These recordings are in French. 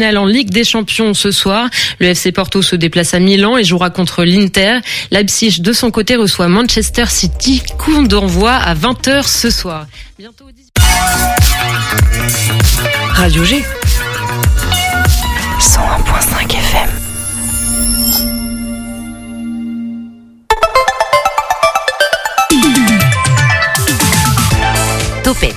en Ligue des Champions ce soir. Le FC Porto se déplace à Milan et jouera contre l'Inter. Leipzig, de son côté, reçoit Manchester City. Coup d'envoi à 20h ce soir. Radio G. 101.5 FM. Topette,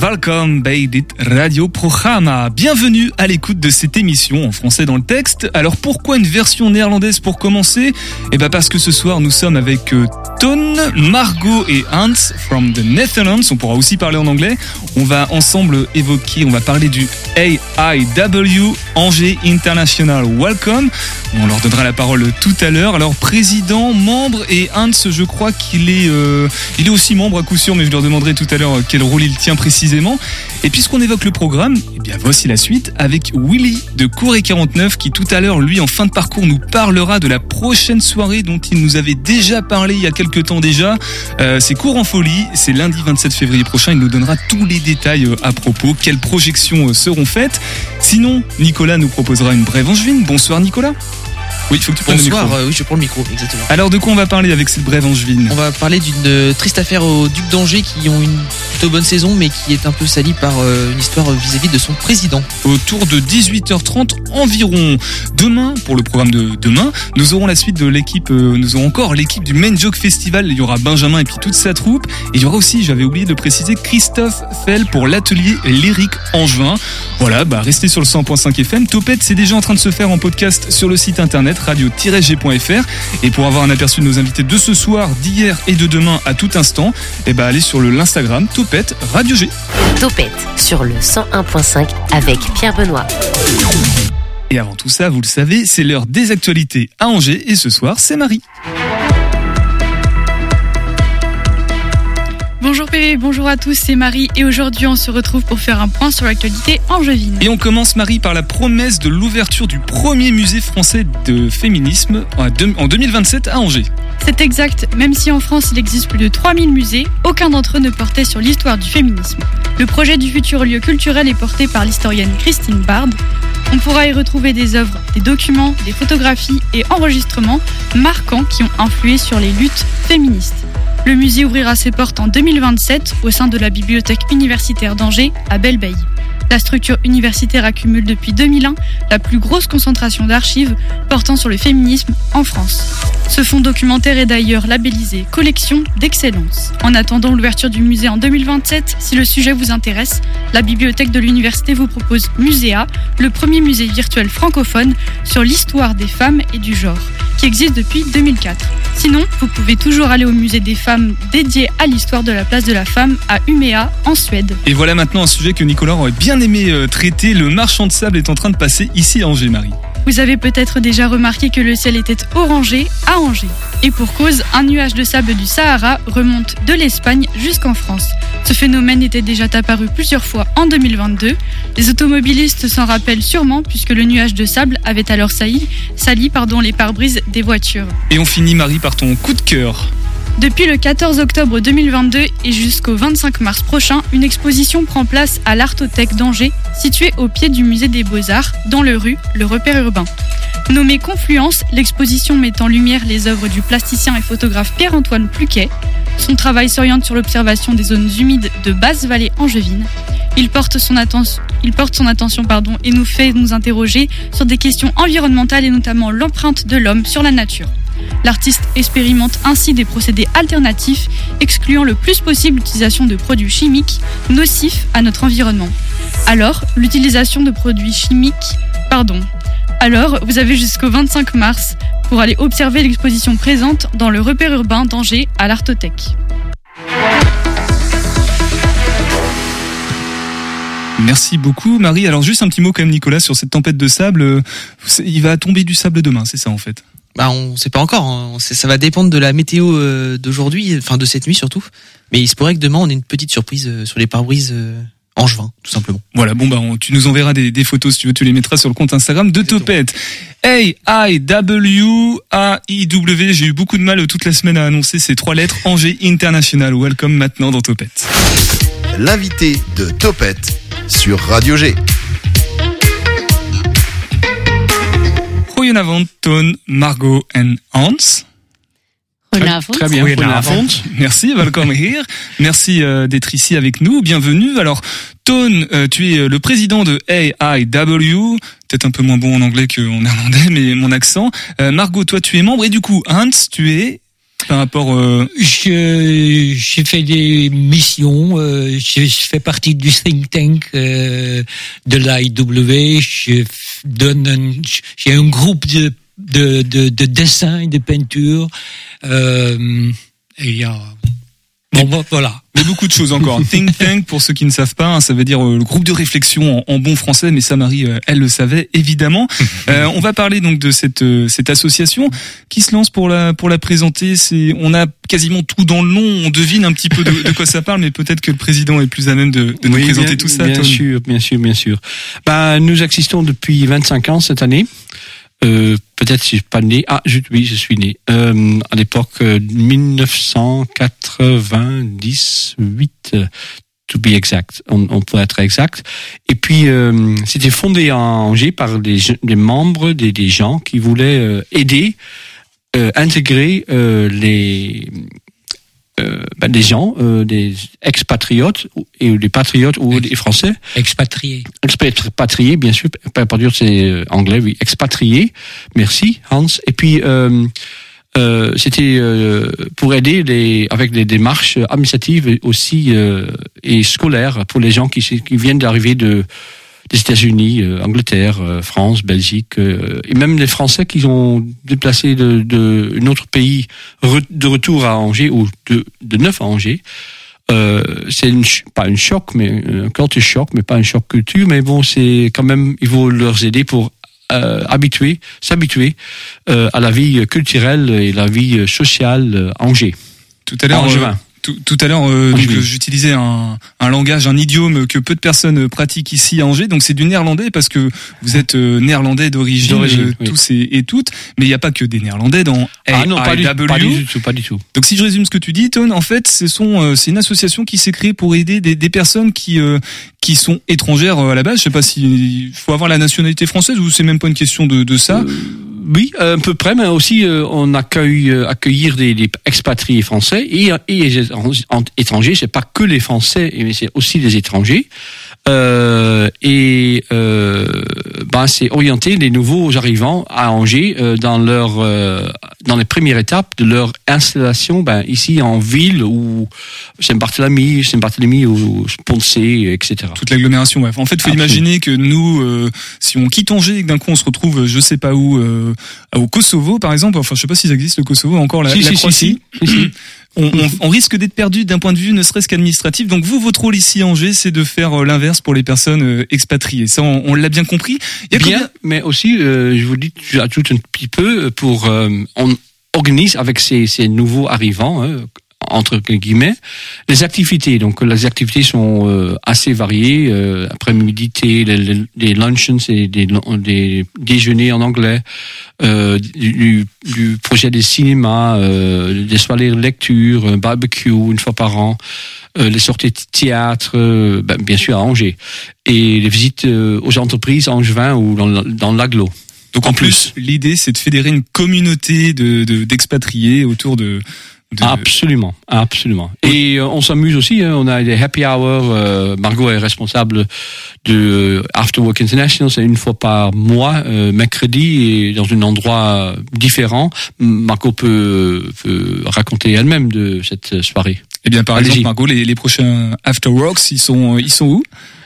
Welcome dit Radio Programma. Bienvenue à l'écoute de cette émission en français dans le texte. Alors pourquoi une version néerlandaise pour commencer? Eh ben parce que ce soir nous sommes avec euh, Ton, Margot et Hans from the Netherlands. On pourra aussi parler en anglais. On va ensemble évoquer, on va parler du AIW Angers International Welcome. On leur donnera la parole tout à l'heure. Alors président, membre et Hans, je crois qu'il est, euh, il est aussi membre à coup sûr, mais je leur demanderai tout à l'heure quel rôle il tient précisément. Et puisqu'on évoque le programme, eh bien voici la suite avec Willy de Couré 49 qui tout à l'heure, lui, en fin de parcours, nous parlera de la prochaine soirée dont il nous avait déjà parlé il y a quelques temps déjà. Euh, c'est Cours en folie, c'est lundi 27 février prochain. Il nous donnera tous les détails euh, à propos, quelles projections euh, seront faites? Sinon, Nicolas nous proposera une brève angevine. Bonsoir Nicolas. Oui, il faut que tu prennes le micro. Bonsoir, oui, je prends le micro, exactement. Alors de quoi on va parler avec cette brève angevine? On va parler d'une euh, triste affaire au Duc d'Angers qui ont une plutôt bonne saison mais qui est un peu salie par euh, une histoire vis-à-vis de son président. Autour de 18h30 environ. Demain, pour le programme de demain, nous aurons la suite de l'équipe, euh, nous aurons encore l'équipe du Main Joke Festival. Il y aura Benjamin et puis toute sa troupe. Et il y aura aussi, j'avais oublié de préciser, Christophe Fell pour l'atelier lyrique angevin. Voilà, bah restez sur le 100.5 FM. Topette, c'est déjà en train de se faire en podcast sur le site internet radio-g.fr. Et pour avoir un aperçu de nos invités de ce soir, d'hier et de demain à tout instant, eh bah allez sur le l'Instagram Topette Radio G. Topette sur le 101.5 avec Pierre Benoît. Et avant tout ça, vous le savez, c'est l'heure des actualités à Angers et ce soir, c'est Marie. Bonjour PV, bonjour à tous, c'est Marie et aujourd'hui on se retrouve pour faire un point sur l'actualité angevine. Et on commence Marie par la promesse de l'ouverture du premier musée français de féminisme en 2027 à Angers. C'est exact, même si en France il existe plus de 3000 musées, aucun d'entre eux ne portait sur l'histoire du féminisme. Le projet du futur lieu culturel est porté par l'historienne Christine Bard. On pourra y retrouver des œuvres, des documents, des photographies et enregistrements marquants qui ont influé sur les luttes féministes. Le musée ouvrira ses portes en 2027 au sein de la bibliothèque universitaire d'Angers à Belleveille. La structure universitaire accumule depuis 2001 la plus grosse concentration d'archives portant sur le féminisme en France. Ce fonds documentaire est d'ailleurs labellisé Collection d'excellence. En attendant l'ouverture du musée en 2027, si le sujet vous intéresse, la bibliothèque de l'université vous propose Muséa, le premier musée virtuel francophone sur l'histoire des femmes et du genre, qui existe depuis 2004. Sinon, vous pouvez toujours aller au musée des femmes dédié à l'histoire de la place de la femme à Umeå en Suède. Et voilà maintenant un sujet que Nicolas aurait bien aimé euh, traiter. Le marchand de sable est en train de passer ici à Angers, Marie. Vous avez peut-être déjà remarqué que le ciel était orangé à Angers. Et pour cause, un nuage de sable du Sahara remonte de l'Espagne jusqu'en France. Ce phénomène était déjà apparu plusieurs fois en 2022. Les automobilistes s'en rappellent sûrement puisque le nuage de sable avait alors sali, sali pardon, les pare-brises des voitures. Et on finit Marie par ton coup de cœur. Depuis le 14 octobre 2022 et jusqu'au 25 mars prochain, une exposition prend place à l'Artothèque d'Angers, située au pied du musée des Beaux-Arts, dans le rue, le repère urbain. Nommée Confluence, l'exposition met en lumière les œuvres du plasticien et photographe Pierre-Antoine Pluquet. Son travail s'oriente sur l'observation des zones humides de basse-vallée angevine. Il porte son, attention, il porte son attention pardon, et nous fait nous interroger sur des questions environnementales et notamment l'empreinte de l'homme sur la nature. L'artiste expérimente ainsi des procédés alternatifs, excluant le plus possible l'utilisation de produits chimiques nocifs à notre environnement. Alors, l'utilisation de produits chimiques, pardon. Alors, vous avez jusqu'au 25 mars pour aller observer l'exposition présente dans le repère urbain d'Angers à l'Artothèque. Merci beaucoup Marie. Alors juste un petit mot quand même Nicolas sur cette tempête de sable. Il va tomber du sable demain, c'est ça en fait? Bah on sait pas encore. Hein. Ça va dépendre de la météo euh, d'aujourd'hui, enfin de cette nuit surtout. Mais il se pourrait que demain on ait une petite surprise euh, sur les pare-brises euh, Angevin, tout simplement. Voilà, bon bah on- tu nous enverras des, des photos si tu veux, tu les mettras sur le compte Instagram de Topette. A I W A I W. J'ai eu beaucoup de mal toute la semaine à annoncer ces trois lettres. Angers International. Welcome maintenant dans Topette. L'invité de Topette sur Radio G. Goedenavond, Toon, Margot en Hans. Goedenavond. Très bien. Goedenavond. Merci, welcome here. Merci euh, d'être ici avec nous. Bienvenue. Alors, Toon, euh, tu es euh, le président de AIW. Peut-être un peu moins bon en anglais qu'en néerlandais, mais mon accent. Euh, Margot, toi, tu es membre. Et du coup, Hans, tu es par rapport... euh, J'ai fait des missions. euh, je, fais partie du think tank euh, de l'AIW. Je donne. un- J'ai un groupe de de, de, de dessin et de peinture. Euh, et il y a. Bon, bon, voilà. Mais beaucoup de choses encore. Think tank, pour ceux qui ne savent pas, hein, ça veut dire euh, le groupe de réflexion en, en bon français, mais ça, Marie, euh, elle le savait évidemment. Euh, on va parler donc de cette euh, cette association qui se lance pour la pour la présenter. C'est on a quasiment tout dans le nom, on devine un petit peu de, de quoi ça parle, mais peut-être que le président est plus à même de, de nous Oui, présenter bien, tout ça. Bien Tom. sûr, bien sûr, bien sûr. Ben, nous existons depuis 25 ans cette année. Euh, Peut-être si je suis pas né. Ah, je, oui, je suis né. Euh, à l'époque euh, 1998, euh, to be exact. On, on pourrait être exact. Et puis, euh, c'était fondé à Angers par des, des membres, des, des gens qui voulaient euh, aider, euh, intégrer euh, les euh, ben, des gens, euh, des expatriotes ou- et des patriotes ou des Français, Expatrié. expatriés bien sûr, pas patriotes c'est euh, anglais, oui, expatriés. Merci Hans. Et puis euh, euh, c'était euh, pour aider les avec des démarches administratives aussi euh, et scolaires pour les gens qui, qui viennent d'arriver de des États-Unis, euh, Angleterre, euh, France, Belgique, euh, et même les Français qui ont déplacé de, de un autre pays re- de retour à Angers ou de, de neuf à Angers. Euh, c'est une, pas un choc, mais un culture choc, mais pas un choc culture, mais bon, c'est quand même, il faut leur aider pour euh, habituer, s'habituer euh, à la vie culturelle et la vie sociale euh, à Angers. Tout à l'heure, tout, tout à l'heure, euh, oui. euh, j'utilisais un, un langage, un idiome que peu de personnes pratiquent ici à Angers. Donc c'est du néerlandais parce que vous êtes euh, néerlandais d'origine, euh, oui. tous et, et toutes. Mais il n'y a pas que des néerlandais dans Ah non, pas du, AIW. pas du tout, pas du tout. Donc si je résume ce que tu dis, Ton, en fait, ce sont euh, c'est une association qui s'est créée pour aider des, des personnes qui euh, qui sont étrangères euh, à la base. Je sais pas si faut avoir la nationalité française ou c'est même pas une question de, de ça. Oui, à peu près, mais aussi euh, on accueille euh, accueillir des, des expatriés français et, et en- étrangers. C'est pas que les Français, mais c'est aussi les étrangers. Euh, et euh, ben c'est orienter les nouveaux arrivants à Angers euh, dans leur euh, dans les premières étapes de leur installation ben ici en ville ou Saint-Barthélemy, Saint-Barthélemy ou Poncé, etc. toute l'agglomération. Ouais. En fait, faut Absolument. imaginer que nous, euh, si on quitte Angers et que d'un coup on se retrouve, euh, je sais pas où, euh, au Kosovo par exemple. Enfin, je sais pas s'il existe le Kosovo encore la, Si, la si, Croatie. si. On, on- on risque d'être perdu d'un point de vue ne serait-ce qu'administratif. Donc vous, votre rôle ici à Angers, c'est de faire euh, l'inverse pour les personnes euh, expatriées. Ça, on, on l'a bien compris. Il y a Bien, combien- mais aussi, euh, je vous dis, j'ajoute un petit peu pour, euh, on organise avec ces, ces nouveaux arrivants, hein, entre guillemets, les activités. Donc les activités sont euh, assez variées. Euh, après-midi, les, les, luncheons, c'est des, des déjeuners en anglais, euh, du, du projet des cinémas, euh, des soirées de lecture, un barbecue une fois par an. euh, les sorties de théâtre, euh, ben, bien sûr à Angers, et les visites euh, aux entreprises angevin ou dans, dans l'aglo. Donc en plus, l'idée, c'est de fédérer une communauté de de- d'expatriés autour de. De- Absolument, absolument. Et euh, on s'amuse aussi. hein, on a des happy hours. euh, Margot est responsable de euh, After Work International. C'est une fois par mois, euh, mercredi, et dans un endroit différent. Margot peut, peut raconter elle-même de cette soirée. Eh bien, par exemple, Margot, les, les prochains Afterworks, ils sont ils sont où?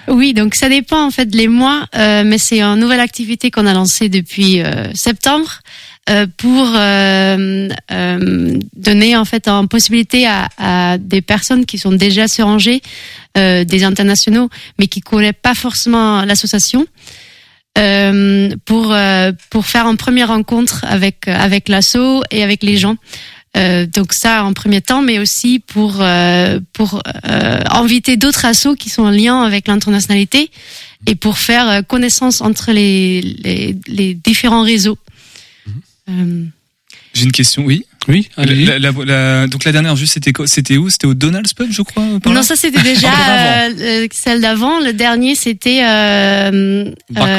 Oui, donc ça dépend en fait les mois, euh, mais c'est une nouvelle activité qu'on a lancée depuis euh, septembre pour euh, euh, donner en fait une possibilité à, à des personnes qui sont déjà sur Angers, euh, des internationaux, mais qui connaissent pas forcément l'association. euh, pour euh, pour faire une première rencontre avec avec l'asso et avec les gens Euh, donc ça en premier temps, mais aussi pour euh, pour euh, inviter d'autres assos qui sont en lien avec l'internationalité et pour faire euh, connaissance entre les les, les différents réseaux. Euh, J'ai une question, oui. Oui, allez-y. La- la- la- donc la dernière, juste, c'était quoi C'était où? C'était au Donald's Pub, je crois non, ça c'était déjà avant. euh, euh, celle d'avant. Le dernier c'était euh, euh,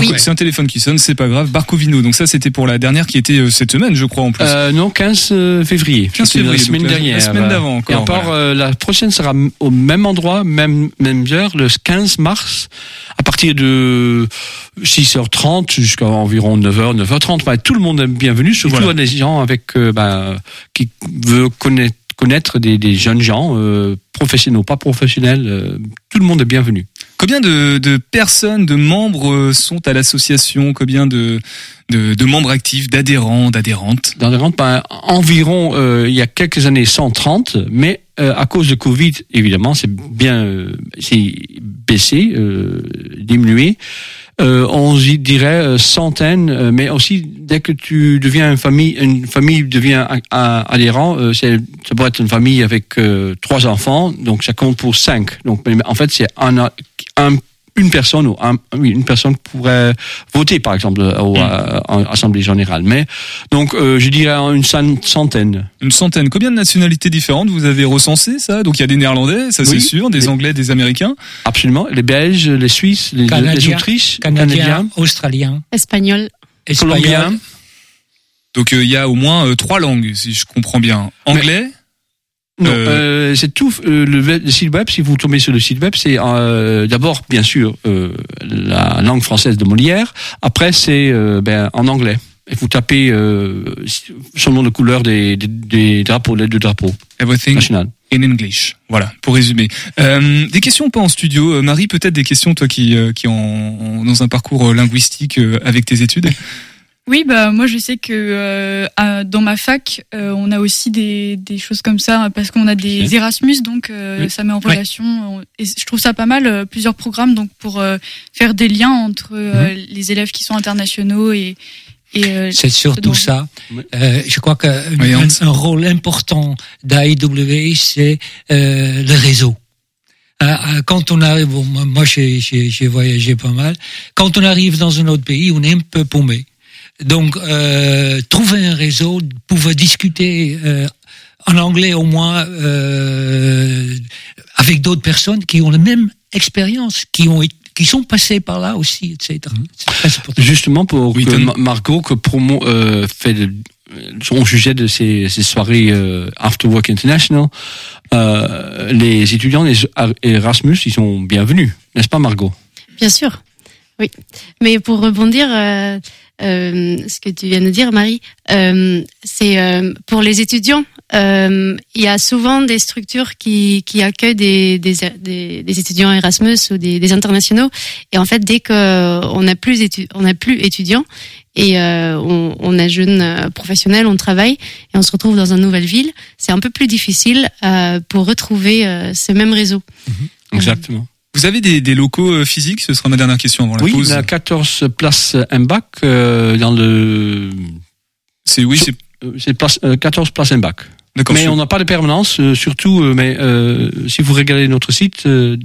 oui. C'est un téléphone qui sonne, c'est pas grave. Barcovino. Donc ça, c'était pour la dernière qui était euh, cette semaine, je crois, en plus. Euh, non, 15 euh, février. 15 C'était février, La semaine donc la- la dernière. semaine d'avant Et encore, encore, voilà. euh, la prochaine sera au même endroit, même, même heure, le 15 mars, à partir de 6h30 jusqu'à environ 9h, 9h30. Bah, tout le monde est bienvenu, surtout Voilà. des gens avec, euh, bah, qui veulent connaître, connaître des, des jeunes gens, euh, professionnels ou pas professionnels. euh, tout le monde est bienvenu. Combien de, de personnes, de membres euh, sont à l'association? Combien de, de, de membres actifs, d'adhérents, d'adhérentes? Dans les rentes, ben, environ, euh, il y a quelques années, 130, mais euh, à cause de Covid, évidemment, c'est bien, euh, c'est baissé, euh, diminué. Euh, on y dirait euh, centaines, euh, mais aussi dès que tu deviens une famille, une famille devient adhérent, euh, c'est, ça peut être une famille avec euh, trois enfants, donc ça compte pour cinq. Donc, en fait, c'est un, un une personne ou un, oui, une personne pourrait voter par exemple au, euh, en assemblée générale. Mais donc euh, je dirais une cent- centaine. Une centaine. Combien de nationalités différentes vous avez recensé ça? Donc il y a des Néerlandais, ça c'est sûr, des Les- Anglais, des Américains. Absolument. Les Belges, les Suisses, les, les Canadiens, Autriches, Canadien, Canadiens, Australien, espagnol. Espagnol. Colombiens. Donc euh, il y a au moins euh, trois langues, si je comprends bien. Anglais, Non, Euh, euh, c'est tout. euh, le, site web, si vous tombez sur le site web, c'est euh, d'abord bien sûr euh, la langue française de Molière. Après, c'est euh, ben, en anglais. Et vous tapez euh, selon la couleur des, des, des drapeaux, les deux drapeaux everything nationaux. in English. Voilà, pour résumer. Euh, des questions pas en studio? Marie, peut-être des questions, toi qui, euh, qui en, en- dans un parcours linguistique euh, avec tes études? Oui, bah moi je sais que euh, à- dans ma fac, euh, on a aussi des, des choses comme ça parce qu'on a des. Erasmus, donc euh, Oui. ça met en relation. on- Et je trouve ça pas mal, euh, plusieurs programmes donc pour euh, faire des liens entre euh, Mhm. les élèves qui sont internationaux et et euh, C'est surtout ça. Oui. Euh, je crois qu'un Oui, un, rôle important d'AIW, c'est euh, le réseau. Quand on arrive, bon, moi moi, j'ai j'ai- j'ai voyagé pas mal, quand on arrive dans un autre pays, on est un peu paumé. Donc, euh, trouver un réseau, pouvoir discuter euh, en anglais au moins euh, avec d'autres personnes qui ont la même expérience, qui ont été- qui sont passées par là aussi, etc. Important. Justement pour Oui, que Margot que promo euh, fait de, son sujet de ces, ces soirées euh, After Work International, euh, les étudiants des Erasmus, ils sont bienvenus, n'est-ce pas Margot? Bien sûr, oui. Mais pour rebondir, euh, euh, ce que tu viens de dire, Marie, euh, c'est euh, pour les étudiants. euh, Il y a souvent des structures qui, qui accueillent des, des, des, des étudiants Erasmus ou des, des internationaux. Et en fait, dès que on n'a plus étu- on n'a plus étudiants et euh, on, on est jeune euh, professionnel, on travaille et on se retrouve dans une nouvelle ville, c'est un peu plus difficile euh, pour retrouver euh, ce même réseau. Exactement. Vous avez des, des locaux euh, physiques? Ce sera ma dernière question avant la oui, pause. la 14 place Mbac euh, dans le C'est oui, c'est euh, c'est place, euh, 14 place Mbac. Mais on n'a pas de permanence, euh, surtout. euh, mais euh, si vous regardez notre site euh,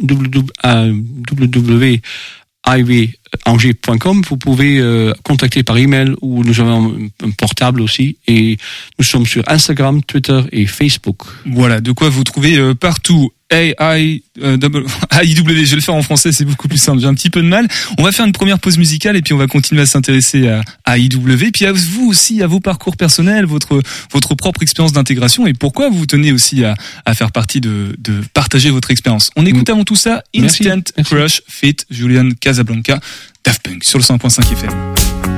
www- à www.highwayangers.com, vous pouvez euh, contacter par email ou nous avons un, un portable aussi et nous sommes sur Instagram, Twitter et Facebook. Voilà, de quoi vous trouvez euh, partout. AI, euh, double- AIW, je vais le faire en français, c'est beaucoup plus simple. J'ai un petit peu de mal. On va faire une première pause musicale et puis on va continuer à s'intéresser à, à AIW. Puis à vous aussi, à vos parcours personnels, votre votre propre expérience d'intégration et pourquoi vous tenez aussi à, à faire partie de, de partager votre expérience. On écoute avant tout ça. Instant Merci. Crush Fit Julian Casablanca Daft Punk sur le 100.5 FM.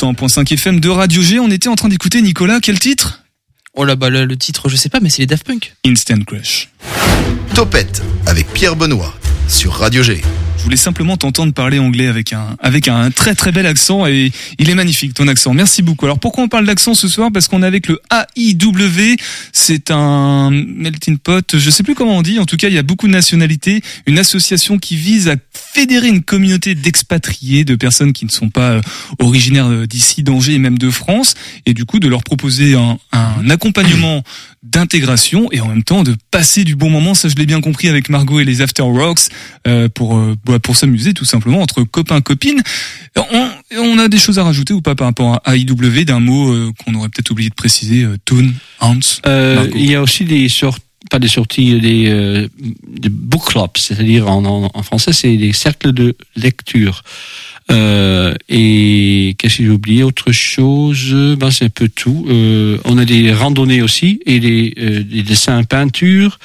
101.5 FM de Radio G. On était en train d'écouter Nicolas, quel titre? Oh là bah là, le titre je sais pas mais c'est les Daft Punk. Instant Crush. Topette avec Pierre Benoît sur Radio G. Je voulais simplement t'entendre parler anglais avec un avec un très très bel accent et il est magnifique ton accent. Merci beaucoup. Alors pourquoi on parle d'accent ce soir? Parce qu'on est avec le AIW. C'est un melting pot. Je sais plus comment on dit. En tout cas, il y a beaucoup de nationalités. Une association qui vise à fédérer une communauté d'expatriés, de personnes qui ne sont pas euh, originaires euh, d'ici, d'Angers et même de France, et du coup de leur proposer un, un accompagnement d'intégration et en même temps de passer du bon moment. Ça, je l'ai bien compris avec Margot et les After Rocks euh, pour euh, pour s'amuser tout simplement entre copains copines. On, on a des choses à rajouter ou pas par rapport à AIW d'un mot euh, qu'on aurait peut-être oublié de préciser. Euh, Toon, Hans. Euh, il y a aussi des sortes, pas des sorties, des, euh, des book clubs, c'est-à-dire en, en, en français, c'est des cercles de lecture. Euh, et qu'est-ce que j'ai oublié? Autre chose, ben c'est un peu tout. Euh, on a des randonnées aussi et des, des dessins peinture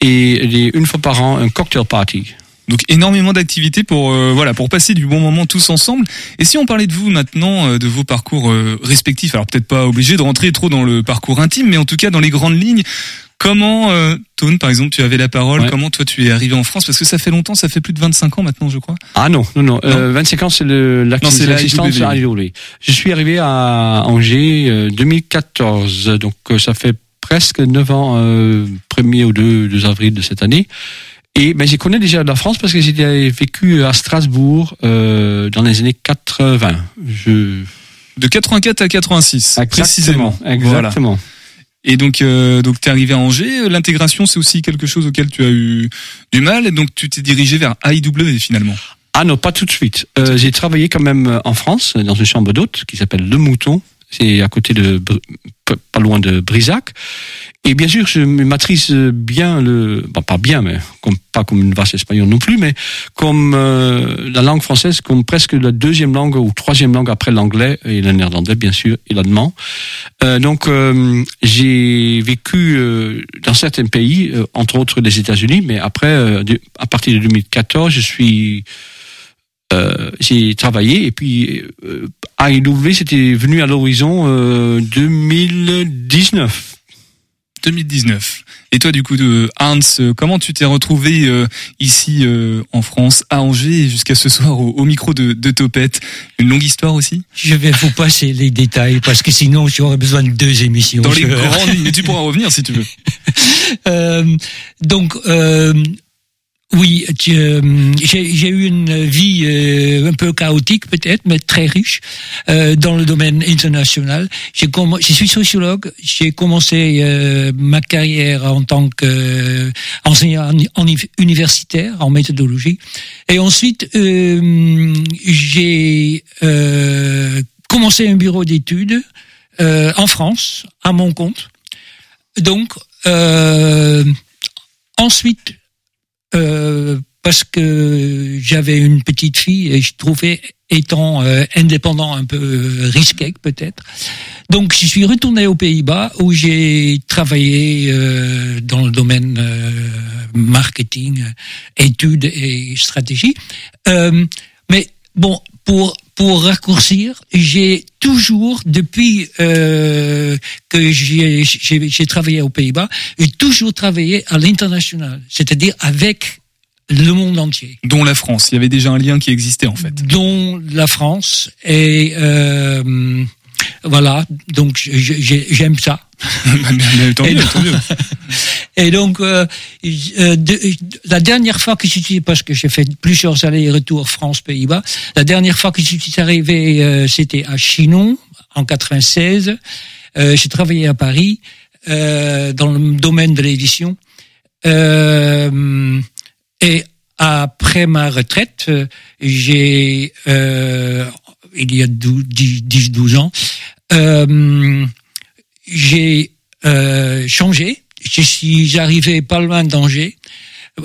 et des, une fois par an un cocktail party. Donc énormément d'activités pour euh, voilà pour passer du bon moment tous ensemble. Et si on parlait de vous maintenant, euh, de vos parcours euh, respectifs, alors peut-être pas obligé de rentrer trop dans le parcours intime, mais en tout cas dans les grandes lignes. Comment, euh, Tone, par exemple, tu avais la parole. Ouais. Comment toi tu es arrivé en France? Parce que ça fait longtemps, ça fait plus de 25 ans maintenant, je crois. Ah non, non, non. Euh, 25 ans, c'est Non, la l'assistance à IW. Je suis arrivé à Angers euh, 2014, donc euh, ça fait presque 9 ans, euh, 1er ou 2, 2 avril de cette année. Et ben, j'y connais déjà la France parce que j'ai vécu à Strasbourg euh, dans les années 80. Je... De 84 à 86, précisément. Voilà. Exactement. Et donc, euh, donc t'es arrivé à Angers. L'intégration, c'est aussi quelque chose auquel tu as eu du mal. Et donc, tu t'es dirigé vers AIW finalement. Ah non, pas tout de suite. Euh, j'ai travaillé quand même euh, en France, dans une chambre d'hôte qui s'appelle Le Mouton. C'est à côté de, pas loin de Brisac. Et bien sûr, je maîtrise bien le, bon, pas bien, mais comme, pas comme une vache espagnole non plus, mais comme euh, la langue française, comme presque la deuxième langue ou troisième langue après l'anglais et le néerlandais, bien sûr, et l'allemand. Euh, donc, euh, j'ai vécu euh, dans certains pays, euh, entre autres les États-Unis, mais après, euh, à partir de 2014, je suis euh, j'ai travaillé et puis euh, AIW c'était venu à l'horizon euh, 2019. 2019. Et toi, du coup, de Hans, euh, comment tu t'es retrouvé euh, ici euh, en France, à Angers, et jusqu'à ce soir au, au micro de, de Topette? Une longue histoire aussi? Je vais vous passer les détails parce que sinon j'aurais besoin de deux émissions. Dans les grandes mais tu pourras revenir si tu veux. Euh, donc, euh, oui, euh, j'ai eu une vie euh, un peu chaotique peut-être, mais très riche euh, dans le domaine international. Je suis sociologue. J'ai commencé ma carrière en tant qu'enseignant en, en universitaire en méthodologie, et ensuite j'ai commencé un bureau d'études en France à mon compte. Donc, ensuite, euh, parce que j'avais une petite fille et je trouvais étant euh, indépendant un peu euh, risqué peut-être. Donc je suis retourné aux Pays-Bas où j'ai travaillé euh, dans le domaine euh, marketing, études et stratégie. Mais bon, pour pour raccourcir, j'ai toujours, depuis euh, que j'ai travaillé aux Pays-Bas, j'ai toujours travaillé à l'international, c'est-à-dire avec le monde entier, Dont la France. Il y avait déjà un lien qui existait en fait. dont la France. Et euh, voilà, donc j'aime ça. Mais- Et donc- tant mieux. Et donc, euh, euh, de- la dernière fois que je suis, parce que j'ai fait plusieurs allers-retours France-Pays-Bas, la dernière fois que je suis arrivé, euh, c'était à Chinon, en 96. Euh, j'ai travaillé à Paris, euh, dans le domaine de l'édition. Euh, et après ma retraite, j'ai, euh, il y a 10-12 ans, euh, j'ai euh, changé. Je suis arrivé pas loin d'Angers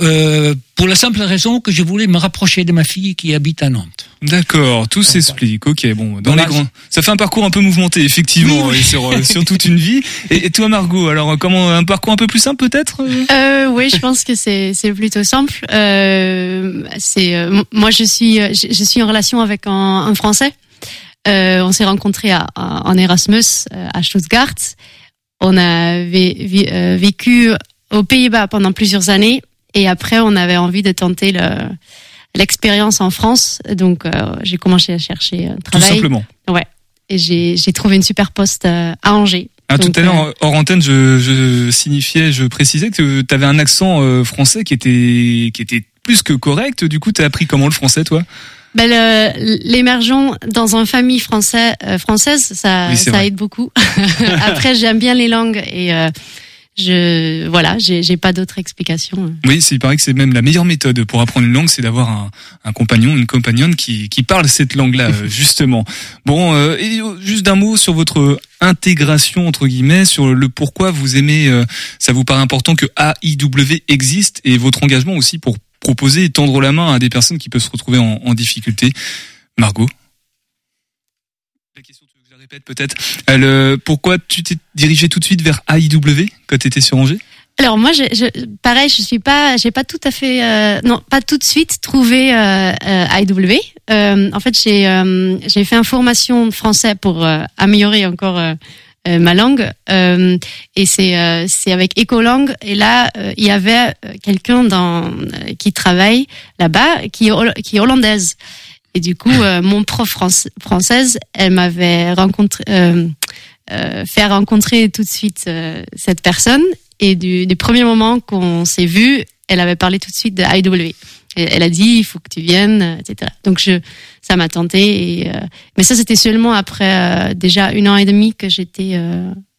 euh, pour la simple raison que je voulais me rapprocher de ma fille qui habite à Nantes. D'accord, tout s'explique. Ok, bon, dans Voilà. les grands, ça fait un parcours un peu mouvementé, effectivement, et sur, euh, sur toute une vie. Et, et toi, Margot, alors comment un parcours un peu plus simple peut-être euh? Euh, oui, je pense que c'est plutôt simple. Euh, c'est euh, moi je suis euh, je, je suis en relation avec un, un Français. Euh, on s'est rencontrés à- à- en Erasmus euh, à Stuttgart. On a euh, vécu aux Pays-Bas pendant plusieurs années et après on avait envie de tenter le- l'expérience en France. Donc euh, j'ai commencé à chercher un Tout travail. simplement. Ouais. Et j'ai trouvé une super poste euh, à Angers. Ah, tout à l'heure, euh, hors antenne, je, je signifiais, je précisais que tu avais un accent euh, français qui était, qui était plus que correct. Du coup, tu as appris comment le français, toi? Ben, l'émergent dans une famille français, euh, française, ça, Oui, ça aide beaucoup. Après, j'aime bien les langues et euh, je voilà, j'ai pas d'autre explication. Oui, c'est- il paraît que c'est même la meilleure méthode pour apprendre une langue, c'est d'avoir un, un compagnon, une compagnonne qui, qui parle cette langue-là, justement. Bon, euh, et euh, juste d'un mot sur votre intégration, entre guillemets, sur le pourquoi vous aimez, euh, ça vous paraît important que AIW existe et votre engagement aussi pour proposer et tendre la main à des personnes qui peuvent se retrouver en, en difficulté. Margot La question, tu veux que je la répète peut-être Euh, Pourquoi tu t'es dirigé tout de suite vers AIW quand tu étais sur Angers? Alors moi, je, je, pareil, je suis pas, j'ai pas tout à fait, euh, non, pas tout de suite trouvé euh, euh, IW. Euh, en fait, j'ai j'ai fait une formation français pour améliorer encore ma langue, et c'est c'est avec Ecolang. Et là, il y avait quelqu'un dans qui travaille là-bas, qui est hollandaise. Et du coup, euh, mon prof française, elle m'avait. Euh, euh, faire rencontrer tout de suite cette personne et du, premier moment qu'on s'est vu, elle avait parlé tout de suite de IW. Elle a dit il faut que tu viennes, etc. Donc ça m'a tenté. Mais ça c'était seulement après déjà une an et demi que j'étais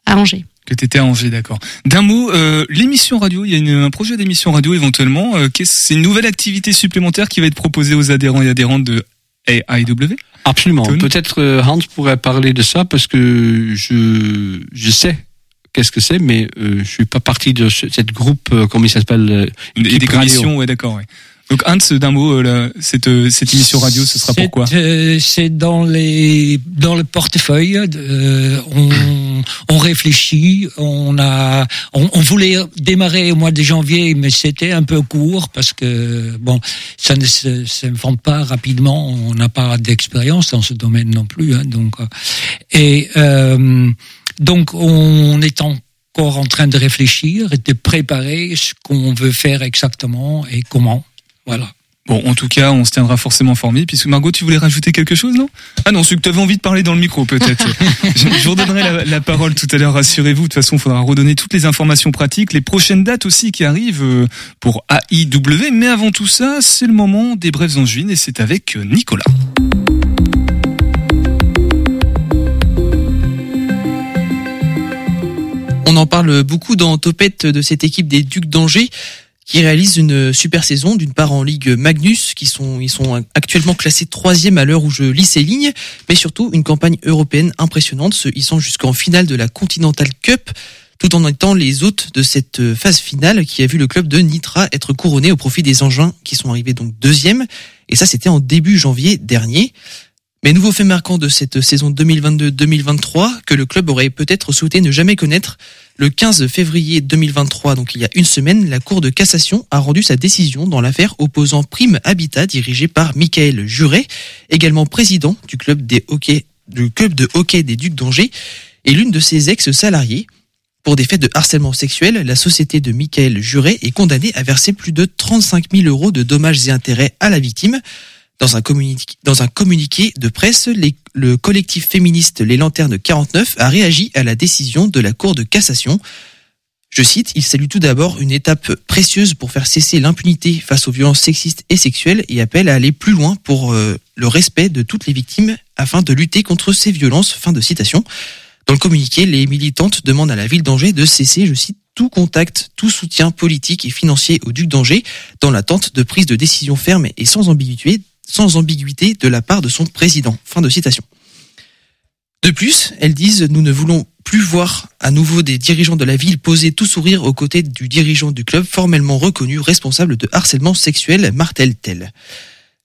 à Angers. Que tu étais à Angers, d'accord. D'un mot, l'émission radio, il y a un projet d'émission radio éventuellement. C'est une nouvelle activité supplémentaire qui va être proposée aux adhérents et adhérentes de AIW Absolument. Peut-être euh, Hans pourrait parler de ça parce que je je sais qu'est-ce que c'est, mais euh, je suis pas partie de ce- cette groupe, euh, comment il s'appelle euh, Et des commissions, ouais, d'accord. Ouais. Donc Hans, d'un mot, euh, là, cette, euh, cette émission radio, ce sera pourquoi euh, C'est dans les dans le portefeuille. euh, on, on réfléchit. On a on, on voulait démarrer au mois de janvier, mais c'était un peu court parce que bon, ça ne se- s'invente pas rapidement. On n'a pas d'expérience dans ce domaine non plus. Hein, donc euh, et euh, donc on est encore en train de réfléchir et de préparer ce qu'on veut faire exactement et comment. Voilà. Bon, en tout cas, on se tiendra forcément informé. Puisque Margot, tu voulais rajouter quelque chose, non? Ah non, c'est que tu avais envie de parler dans le micro, peut-être. je, je vous redonnerai la, la parole tout à l'heure, rassurez-vous. De toute façon, il faudra redonner toutes les informations pratiques, les prochaines dates aussi qui arrivent euh, pour AIW. Mais avant tout ça, c'est le moment des brèves angevines et c'est avec euh, Nicolas. On en parle beaucoup dans Topette de cette équipe des Ducs d'Angers qui réalise une super saison, d'une part en Ligue Magnus, qui sont, ils sont actuellement classés troisième à l'heure où je lis ces lignes, mais surtout une campagne européenne impressionnante, se hissant jusqu'en finale de la Continental Cup, tout en étant les hôtes de cette phase finale qui a vu le club de Nitra être couronné au profit des Engins qui sont arrivés donc deuxième, et ça c'était en début janvier dernier. Mais nouveau fait marquant de cette saison 2022-2023 que le club aurait peut-être souhaité ne jamais connaître, le 15 février 2023, donc il y a une semaine, la Cour de cassation a rendu sa décision dans l'affaire opposant Prime Habitat dirigée par Michael Juret, également président du club, de hockey des Ducs d'Angers et l'une de ses ex-salariés. Pour des faits de harcèlement sexuel, la société de Michael Juret est condamnée à verser plus de 35 000 euros de dommages et intérêts à la victime. Dans un, communiqué, de presse, le collectif féministe Les Lanternes 49 a réagi à la décision de la Cour de cassation. Je cite, il salue tout d'abord une étape précieuse pour faire cesser l'impunité face aux violences sexistes et sexuelles et appelle à aller plus loin pour euh, le respect de toutes les victimes afin de lutter contre ces violences. Fin de citation. Dans le communiqué, les militantes demandent à la ville d'Angers de cesser, je cite, tout contact, tout soutien politique et financier au duc d'Angers dans l'attente de prise de décision ferme et sans ambiguïté, sans ambiguïté de la part de son président. De plus, elles disent nous ne voulons plus voir à nouveau des dirigeants de la ville poser tout sourire aux côtés du dirigeant du club formellement reconnu responsable de harcèlement sexuel Martel-Tel.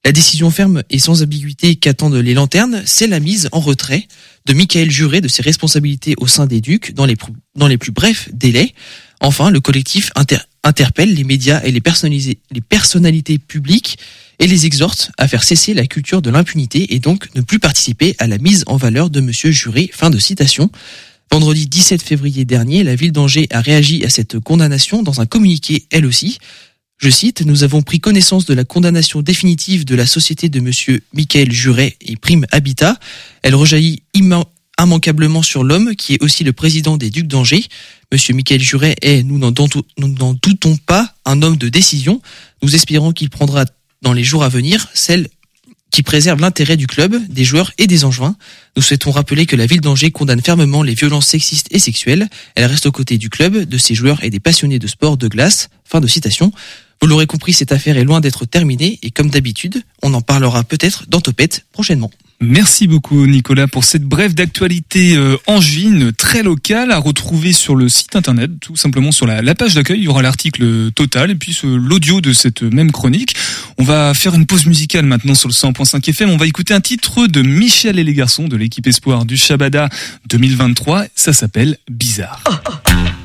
La décision ferme et sans ambiguïté qu'attendent les lanternes, c'est la mise en retrait de Michael Juré de ses responsabilités au sein des Ducs dans les plus brefs délais. Enfin, le collectif inter- interpelle les médias et les, personnalités publiques et les exhorte à faire cesser la culture de l'impunité et donc ne plus participer à la mise en valeur de Monsieur Juré. Fin de citation. Vendredi 17 février dernier, la ville d'Angers a réagi à cette condamnation dans un communiqué elle aussi. Je cite, nous avons pris connaissance de la condamnation définitive de la société de monsieur Michael Juret et Prime Habitat. Elle rejaillit immanquablement sur l'homme qui est aussi le président des Ducs d'Angers. Monsieur Michael Juret est, nous n'en doutons- pas, un homme de décision. Nous espérons qu'il prendra dans les jours à venir celle qui préserve l'intérêt du club, des joueurs et des Angevins. Nous souhaitons rappeler que la ville d'Angers condamne fermement les violences sexistes et sexuelles. Elle reste aux côtés du club, de ses joueurs et des passionnés de sport de glace. Fin de citation. Vous l'aurez compris, cette affaire est loin d'être terminée et comme d'habitude, on en parlera peut-être dans Topette prochainement. Merci beaucoup Nicolas pour cette brève d'actualité euh, angevine très locale à retrouver sur le site internet, tout simplement sur la, page d'accueil, il y aura l'article total et puis l'audio de cette même chronique. On va faire une pause musicale maintenant sur le 100.5 FM, on va écouter un titre de Michel et les garçons de l'équipe Espoir du Shabada 2023, ça s'appelle Bizarre. Mais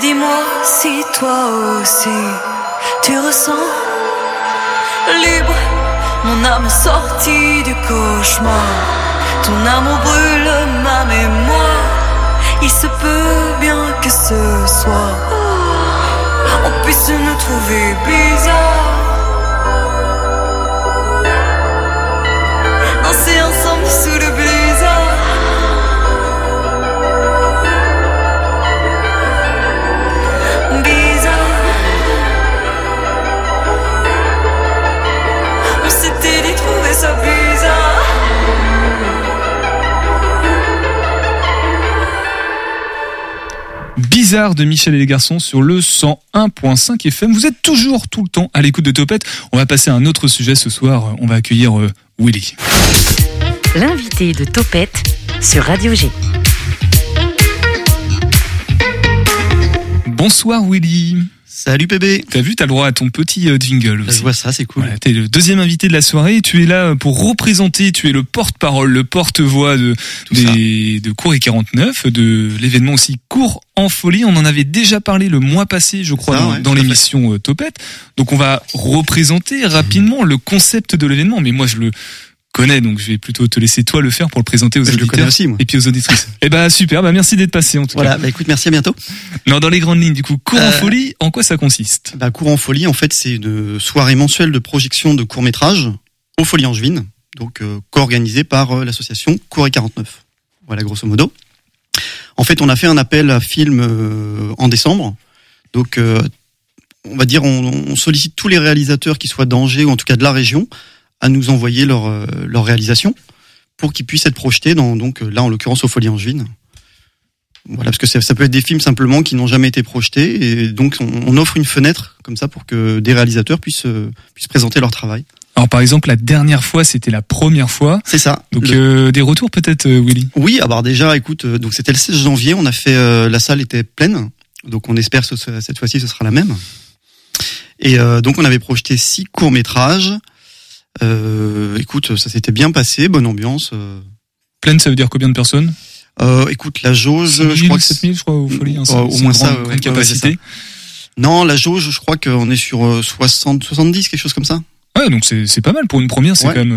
dis-moi si toi aussi tu ressens libre mon âme sortie du cauchemar. Ton amour brûle ma mémoire. Il se peut bien que ce soir on puisse nous trouver bizarres. Bizarre de Michel et les garçons sur le 101.5 FM. Vous êtes toujours tout le temps à l'écoute de Topette. On va passer à un autre sujet ce soir. On va accueillir euh, Willy. L'invité de Topette sur Radio G. Bonsoir Willy. Salut bébé. T'as vu, t'as le droit à ton petit euh, jingle aussi. Je vois ça, c'est cool. Voilà, t'es le deuxième invité de la soirée. Tu es là pour représenter. Tu es le porte-parole, le porte-voix de des, de Cours et 49, de l'événement aussi Cours en folie. On en avait déjà parlé le mois passé, je crois, Ça, dans, ouais, l'émission euh, Topette. Donc on va représenter rapidement le concept de l'événement. Mais moi, je le connais, donc je vais plutôt te laisser toi le faire pour le présenter aux Je auditeurs aussi, moi. et puis aux auditrices. Eh bah super, bah merci d'être passé en tout Voilà, cas. bah écoute, merci, à bientôt. Non, dans les grandes lignes, du coup, cours en Euh, folie, en quoi ça consiste? Bah, Cours en folie, en fait, c'est une soirée mensuelle de projection de courts-métrages aux Folies Angevines, donc euh, co-organisée par euh, l'association Cours et 49. Voilà, grosso modo. En fait, on a fait un appel à films euh, en décembre. Donc, euh, on va dire, on, on sollicite tous les réalisateurs qui soient d'Angers ou en tout cas de la région à nous envoyer leur, euh, leur réalisation pour qu'ils puissent être projetés dans, donc euh, là, en l'occurrence, aux Folies Angevines. Voilà, parce que ça, ça peut être des films simplement qui n'ont jamais été projetés, et donc on, on offre une fenêtre comme ça pour que des réalisateurs puissent euh, puissent présenter leur travail. Alors par exemple, la dernière fois, c'était la première fois. C'est ça. Donc Le- euh, des retours peut-être, Willy? Oui, ah bah déjà, écoute, euh, donc c'était le 16 janvier, on a fait, euh, la salle était pleine, donc on espère que ce- cette fois-ci ce sera la même. Et euh, donc on avait projeté six courts métrages. Euh, écoute, ça s'était bien passé, bonne ambiance. euh. Pleine, ça veut dire combien de personnes? Euh, écoute, la jauge, 6 000, je crois que 7 000, je crois, aux folies. hein, au moins ça, ouais, capacité. ça. Non, la jauge, je crois qu'on est sur euh, 60, 70, quelque chose comme ça. Ouais, donc c'est pas mal pour une première, c'est Ouais. quand même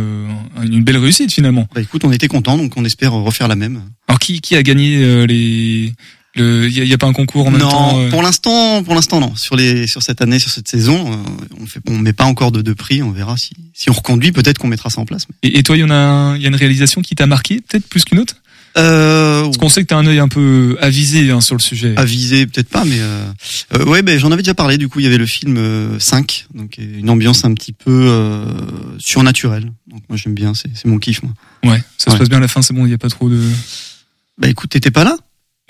euh, une belle réussite finalement. Bah écoute, on était content, donc on espère refaire la même. Alors qui, qui a gagné euh, les le il y, a- a pas un concours en même non, temps euh, pour l'instant, pour l'instant non. Sur les, sur cette année, sur cette saison, euh, on fait, on met pas encore de, de prix. On verra si, si on reconduit, peut-être qu'on mettra ça en place. et, et toi, il y en a il y a une réalisation qui t'a marqué peut-être plus qu'une autre? Euh, Parce qu'on sait que t'as un œil un peu avisé hein, sur le sujet. avisé, peut-être pas, mais euh, euh, ouais, ben j'en avais déjà parlé. Du coup, il y avait le film euh, 5, donc une ambiance un petit peu euh, surnaturelle. Donc moi j'aime bien, c'est mon kiff. Moi. Ouais, ça se passe bien à la fin, c'est bon, il y a pas trop de Bah écoute, t'étais pas là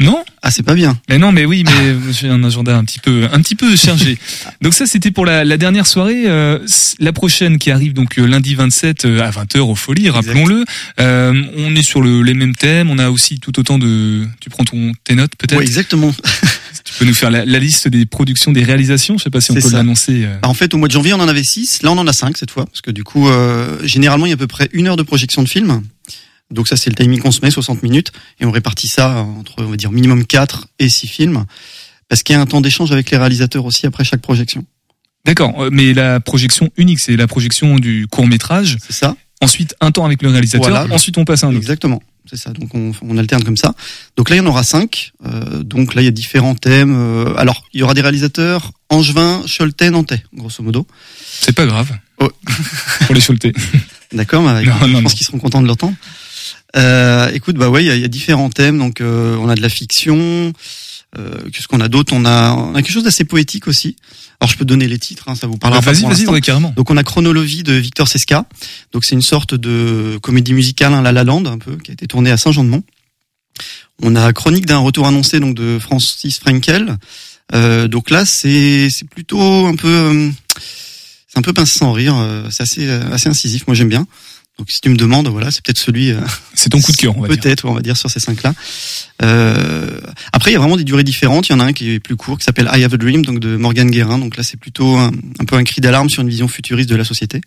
Non Ah, c'est pas bien. Mais non, mais oui, mais j'ai un agenda un petit peu, un petit peu chargé. Donc ça, c'était pour la, la dernière soirée. euh, la prochaine qui arrive donc euh, lundi 27 euh, à 20h au Folie, rappelons-le. Euh, on est sur le, les mêmes thèmes. On a aussi tout autant de. Tu prends ton tes notes peut-être. Ouais, exactement. Tu peux nous faire la, la liste des productions, des réalisations. Je sais pas si on peut l'annoncer. Bah, en fait, au mois de janvier, on en avait 6. Là, on en a 5 cette fois. Parce que du coup, euh, généralement, il y a à peu près une heure de projection de film. Donc ça, c'est le timing qu'on se met, 60 minutes. Et on répartit ça entre, on va dire, minimum 4 et 6 films. Parce qu'il y a un temps d'échange avec les réalisateurs aussi après chaque projection. D'accord, euh, mais la projection unique, c'est la projection du court métrage. C'est ça. Ensuite, un temps avec le réalisateur. Voilà. Ensuite, on passe à un autre. Exactement. C'est ça. Donc on, on alterne comme ça. Donc là, il y en aura 5. Euh, donc là, il y a différents thèmes. Euh, alors, il y aura des réalisateurs angevin, choletais, nantais, grosso modo. C'est pas grave. Oh. pour les Choletais. D'accord, bah, je non. pense qu'ils seront contents de l'entendre. Euh, écoute, bah ouais, il y, y a différents thèmes. Donc, euh, on a de la fiction. Euh, Qu'est-ce qu'on a d'autre? On a, on a quelque chose d'assez poétique aussi. Alors, je peux donner les titres. Hein, ça vous parlera Bah, vas-y, vas-y, ouais, carrément. Donc, on a Chronologie de Victor Sesca. Donc, c'est une sorte de comédie musicale, un La La Land, un peu, qui a été tournée à Saint-Jean-de-Mont. On a Chronique d'un retour annoncé, donc de Francis Frankel. Euh, donc là, c'est c'est plutôt un peu, euh, c'est un peu pince sans rire. euh, C'est assez euh, assez incisif. Moi, j'aime bien. Donc, si tu me demandes, voilà, c'est peut-être celui. euh, C'est ton coup de cœur, on va dire. Peut-être, on va dire sur ces cinq-là. Euh, après, il y a vraiment des durées différentes. Il y en a un qui est plus court, qui s'appelle I Have a Dream, donc de Morgan Guérin. Donc là, c'est plutôt un, un peu un cri d'alarme sur une vision futuriste de la société.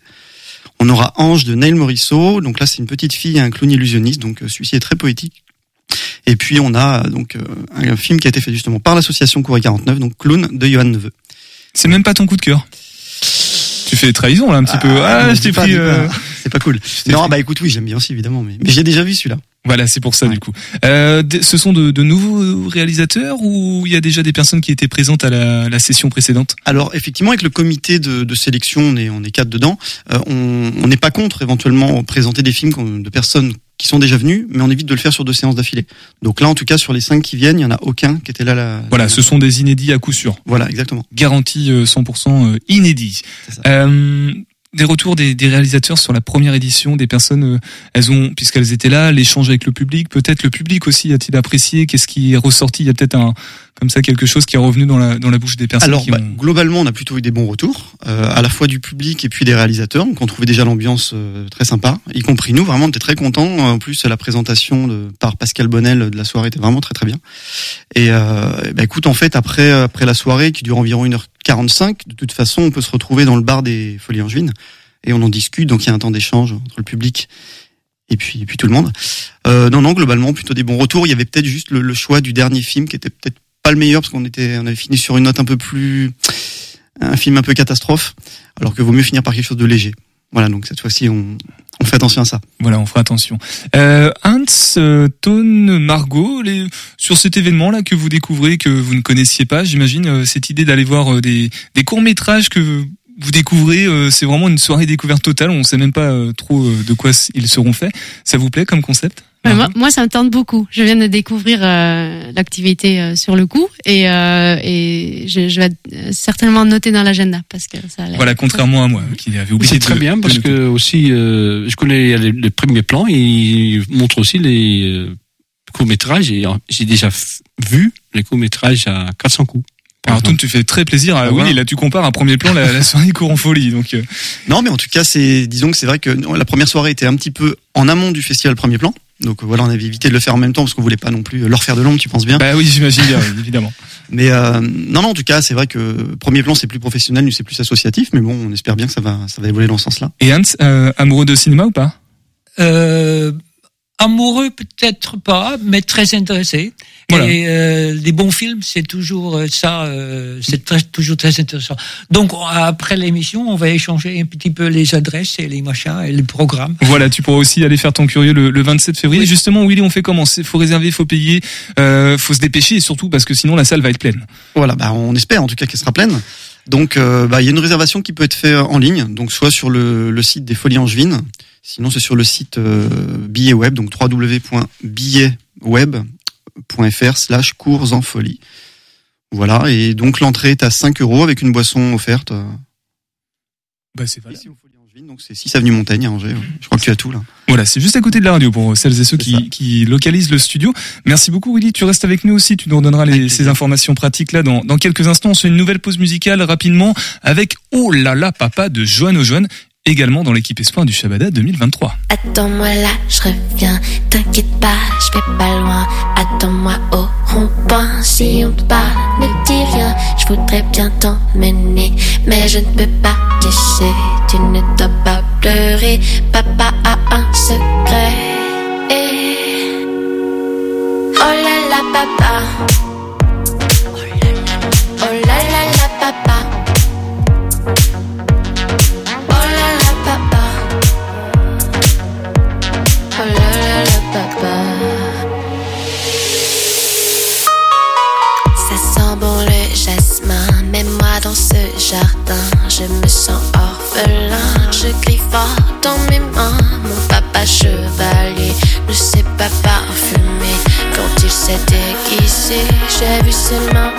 On aura Ange de Neil Morisseau. Donc là, c'est une petite fille un clown illusionniste. Donc euh, celui-ci est très poétique. Et puis on a donc un film qui a été fait justement par l'association Courrier 49, donc Clown de Johan Neveu. C'est même pas ton coup de cœur. Tu fais trahison là un petit peu. Ah, je t'ai pris. euh, C'est pas cool. Non, bah écoute, oui, j'aime bien aussi évidemment, mais, mais j'ai déjà vu celui-là. Voilà, c'est pour ça du coup. Euh, ce sont de, de nouveaux réalisateurs ou il y a déjà des personnes qui étaient présentes à la, la session précédente? Alors effectivement, avec le comité de, de sélection, on est, on est quatre dedans. Euh, on n'est pas contre éventuellement présenter des films de personnes qui sont déjà venues, mais on évite de le faire sur deux séances d'affilée. Donc là, en tout cas, sur les cinq qui viennent, il y en a aucun qui était là. La, Voilà, ce sont des inédits à coup sûr. Voilà, exactement. Garantie euh, 100% euh, inédits. C'est ça. Euh, des retours des, réalisateurs sur la première édition, des personnes, euh, elles ont, puisqu'elles étaient là, l'échange avec le public, peut-être le public aussi a-t-il apprécié, qu'est-ce qui est ressorti, il y a peut-être un, comme ça, quelque chose qui est revenu dans la, dans la bouche des personnes Alors, qui bah, ont... globalement, on a plutôt eu des bons retours, euh, à la fois du public et puis des réalisateurs. Donc, on trouvait déjà l'ambiance euh, très sympa, y compris nous. Vraiment, on était très contents. En plus, la présentation de, par Pascal Bonnel de la soirée était vraiment très très bien. Et euh, bah, écoute, en fait, après après la soirée qui dure environ 1h45, de toute façon, on peut se retrouver dans le bar des Folies Angevines et on en discute. Donc, il y a un temps d'échange entre le public et puis et puis tout le monde. Euh, non, non, globalement, plutôt des bons retours. Il y avait peut-être juste le, le choix du dernier film qui était peut-être pas le meilleur parce qu'on était, on avait fini sur une note un peu plus, un film un peu catastrophe, alors que vaut mieux finir par quelque chose de léger. Voilà, donc cette fois-ci, on, fait attention à ça. Voilà, on fera attention. Euh, Hans, euh, Tone, Margot, sur cet événement-là que vous découvrez, que vous ne connaissiez pas, j'imagine, euh, cette idée d'aller voir euh, des, des courts-métrages que vous découvrez, euh, c'est vraiment une soirée découverte totale, on sait même pas euh, trop euh, de quoi ils seront faits. Ça vous plaît comme concept? Ouais, moi, moi, ça me tente beaucoup. Je viens de découvrir euh, l'activité euh, sur le coup et, euh, et je, je vais certainement noter dans l'agenda parce que ça a l'air- Voilà, contrairement à moi, qui avait oublié C'est très bien parce que aussi, euh, je connais les, les premiers plans et ils montrent aussi les euh, courts métrages et j'ai déjà vu les courts métrages à 400 coups. Alors Toon, tu fais très plaisir à Ah, Willy, voilà. là tu compares à premier plan la, la soirée court en folie. Donc, euh, Non, mais en tout cas, c'est, disons que c'est vrai que la première soirée était un petit peu en amont du festival Premier Plan. Donc euh, voilà, on avait évité de le faire en même temps parce qu'on voulait pas non plus leur faire de l'ombre, tu penses bien? bah oui, j'imagine bien, évidemment. Mais euh, non, non, en tout cas, c'est vrai que Premier Plan c'est plus professionnel, nous c'est plus associatif, mais bon, on espère bien que ça va, ça va évoluer dans ce sens-là. Et Hans, euh, amoureux de cinéma ou pas? Euh, amoureux peut-être pas, mais très intéressé. Voilà. Et euh, les bons films, c'est toujours euh, ça, euh, c'est très- toujours très intéressant. Donc on- après l'émission, on va échanger un petit peu les adresses et les machins et les programmes. Voilà, tu pourras aussi aller faire ton curieux le, le 27 février. Justement, Willy, on fait comment? Faut réserver, faut payer, euh, faut se dépêcher et surtout parce que sinon la salle va être pleine. Voilà, bah on espère en tout cas qu'elle sera pleine. Donc, euh, bah, il y a une réservation qui peut être faite en ligne, donc soit sur le, site des Folies Angevines, sinon c'est sur le site euh, billet web, donc www.billetweb.fr slash cours en folie. Voilà, et donc l'entrée est à 5 euros avec une boisson offerte. euh, Bah c'est Angevines, donc c'est 6 avenue Montaigne à Angers. ouais. Je crois que tu as tout là. Voilà, c'est juste à côté de la radio pour celles et ceux qui, qui localisent le studio. Merci beaucoup Willy, tu restes avec nous aussi, tu nous redonneras les, ces informations pratiques là dans, dans quelques instants. On se fait une nouvelle pause musicale rapidement avec Oh là là papa de Joanne Joanne, également dans l'équipe Espoir du Shabada 2023. Attends-moi là, je reviens. T'inquiète pas, je vais pas loin. Attends-moi au rond-point. Si on parle, ne dis rien. Je voudrais bien t'emmener, mais je ne peux pas te laisser. Tu ne dois pas pleurer. Papa a un secret. Oh là là, papa. Ça sent bon le jasmin, même moi dans ce jardin, je me sens orphelin. Je crie fort dans mes mains, mon papa chevalier ne sait pas parfumer. Quand il s'est déguisé, j'ai vu ses mains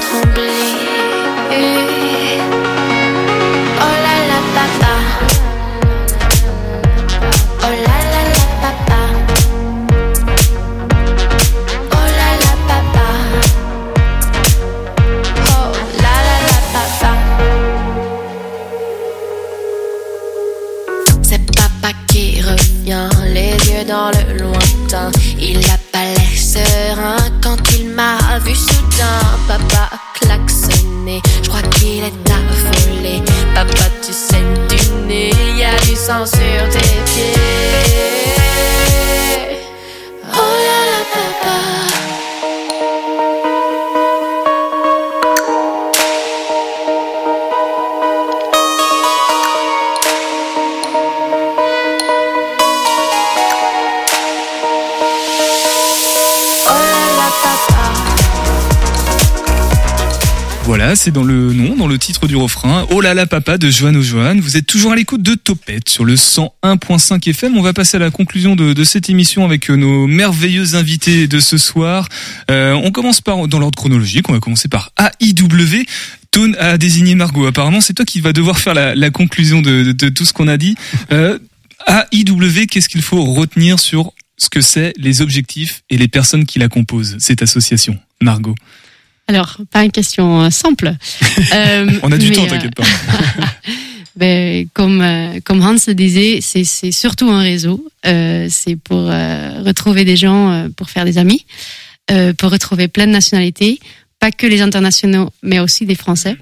c'est dans le nom, dans le titre du refrain. Oh là là papa de Joanne Joanne. Vous êtes toujours à l'écoute de Topette sur le 101.5 FM. On va passer à la conclusion de, cette émission avec euh, nos merveilleux invités de ce soir. Euh, on commence par, dans l'ordre chronologique, on va commencer par AIW. Tone a désigné Margot. Apparemment, c'est toi qui vas devoir faire la, conclusion de tout ce qu'on a dit. Euh, AIW, qu'est-ce qu'il faut retenir sur ce que c'est, les objectifs et les personnes qui la composent, cette association Margot? Alors, pas une question euh, simple. Euh, On a du mais, temps, euh, t'inquiète pas. ben, comme, comme Hans le disait, c'est c'est surtout un réseau. Euh, c'est pour euh, retrouver des gens, pour faire des amis, euh, pour retrouver plein de nationalités, pas que les internationaux, mais aussi des Français,